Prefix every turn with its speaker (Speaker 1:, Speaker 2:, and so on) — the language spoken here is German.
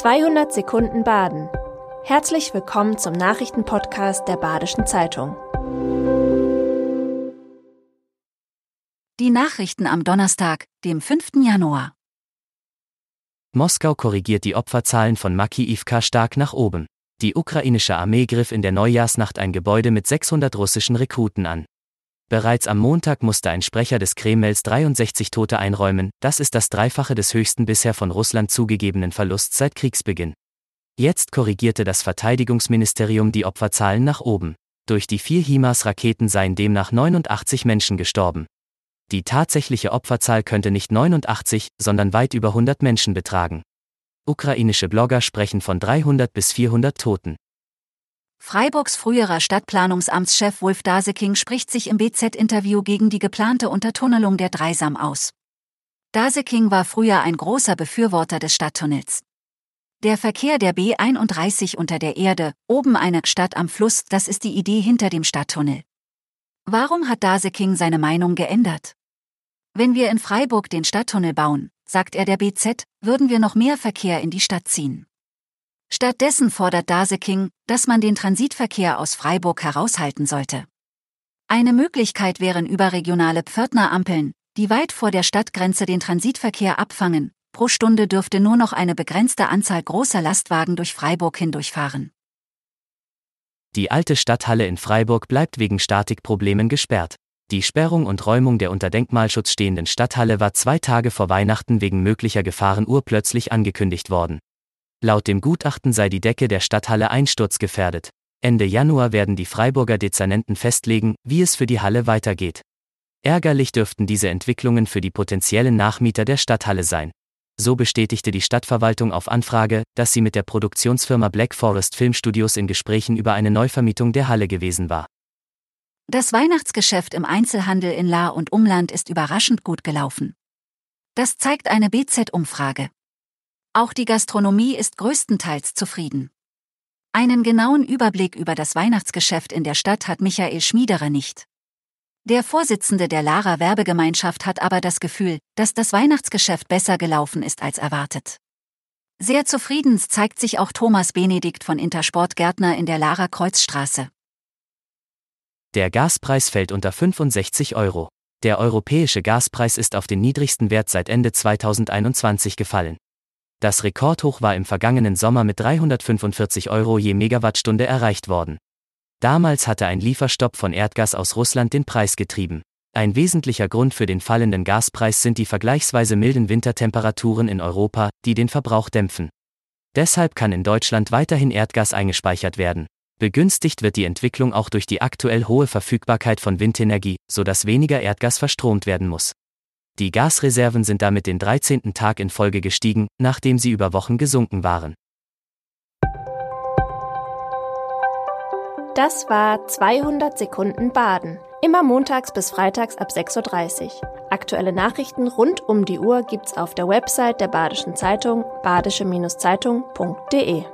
Speaker 1: 200 Sekunden Baden. Herzlich willkommen zum Nachrichtenpodcast der Badischen Zeitung.
Speaker 2: Die Nachrichten am Donnerstag, dem 5. Januar.
Speaker 3: Moskau korrigiert die Opferzahlen von Maki Ivka stark nach oben. Die ukrainische Armee griff in der Neujahrsnacht ein Gebäude mit 600 russischen Rekruten an. Bereits am Montag musste ein Sprecher des Kremls 63 Tote einräumen, das ist das Dreifache des höchsten bisher von Russland zugegebenen Verlusts seit Kriegsbeginn. Jetzt korrigierte das Verteidigungsministerium die Opferzahlen nach oben. Durch die vier HIMARS-Raketen seien demnach 89 Menschen gestorben. Die tatsächliche Opferzahl könnte nicht 89, sondern weit über 100 Menschen betragen. Ukrainische Blogger sprechen von 300 bis 400 Toten.
Speaker 2: Freiburgs früherer Stadtplanungsamtschef Wolf Daseking spricht sich im BZ-Interview gegen die geplante Untertunnelung der Dreisam aus. Daseking war früher ein großer Befürworter des Stadttunnels. Der Verkehr der B31 unter der Erde, oben eine Stadt am Fluss, das ist die Idee hinter dem Stadttunnel. Warum hat Daseking seine Meinung geändert? Wenn wir in Freiburg den Stadttunnel bauen, sagt er der BZ, würden wir noch mehr Verkehr in die Stadt ziehen. Stattdessen fordert Daseking, dass man den Transitverkehr aus Freiburg heraushalten sollte. Eine Möglichkeit wären überregionale Pförtnerampeln, die weit vor der Stadtgrenze den Transitverkehr abfangen. Pro Stunde dürfte nur noch eine begrenzte Anzahl großer Lastwagen durch Freiburg hindurchfahren.
Speaker 3: Die alte Stadthalle in Freiburg bleibt wegen Statikproblemen gesperrt. Die Sperrung und Räumung der unter Denkmalschutz stehenden Stadthalle war zwei Tage vor Weihnachten wegen möglicher Gefahren urplötzlich angekündigt worden. Laut dem Gutachten sei die Decke der Stadthalle einsturzgefährdet. Ende Januar werden die Freiburger Dezernenten festlegen, wie es für die Halle weitergeht. Ärgerlich dürften diese Entwicklungen für die potenziellen Nachmieter der Stadthalle sein. So bestätigte die Stadtverwaltung auf Anfrage, dass sie mit der Produktionsfirma Black Forest Filmstudios in Gesprächen über eine Neuvermietung der Halle gewesen war.
Speaker 2: Das Weihnachtsgeschäft im Einzelhandel in La und Umland ist überraschend gut gelaufen. Das zeigt eine BZ-Umfrage. Auch die Gastronomie ist größtenteils zufrieden. Einen genauen Überblick über das Weihnachtsgeschäft in der Stadt hat Michael Schmiederer nicht. Der Vorsitzende der Lara Werbegemeinschaft hat aber das Gefühl, dass das Weihnachtsgeschäft besser gelaufen ist als erwartet. Sehr zufrieden zeigt sich auch Thomas Benedikt von Intersport Gärtner in der Lara Kreuzstraße.
Speaker 3: Der Gaspreis fällt unter 65 Euro. Der europäische Gaspreis ist auf den niedrigsten Wert seit Ende 2021 gefallen. Das Rekordhoch war im vergangenen Sommer mit 345 Euro je Megawattstunde erreicht worden. Damals hatte ein Lieferstopp von Erdgas aus Russland den Preis getrieben. Ein wesentlicher Grund für den fallenden Gaspreis sind die vergleichsweise milden Wintertemperaturen in Europa, die den Verbrauch dämpfen. Deshalb kann in Deutschland weiterhin Erdgas eingespeichert werden. Begünstigt wird die Entwicklung auch durch die aktuell hohe Verfügbarkeit von Windenergie, sodass weniger Erdgas verstromt werden muss. Die Gasreserven sind damit den 13. Tag in Folge gestiegen, nachdem sie über Wochen gesunken waren.
Speaker 1: Das war 200 Sekunden Baden. Immer montags bis freitags ab 6.30 Uhr. Aktuelle Nachrichten rund um die Uhr gibt's auf der Website der Badischen Zeitung badische-zeitung.de.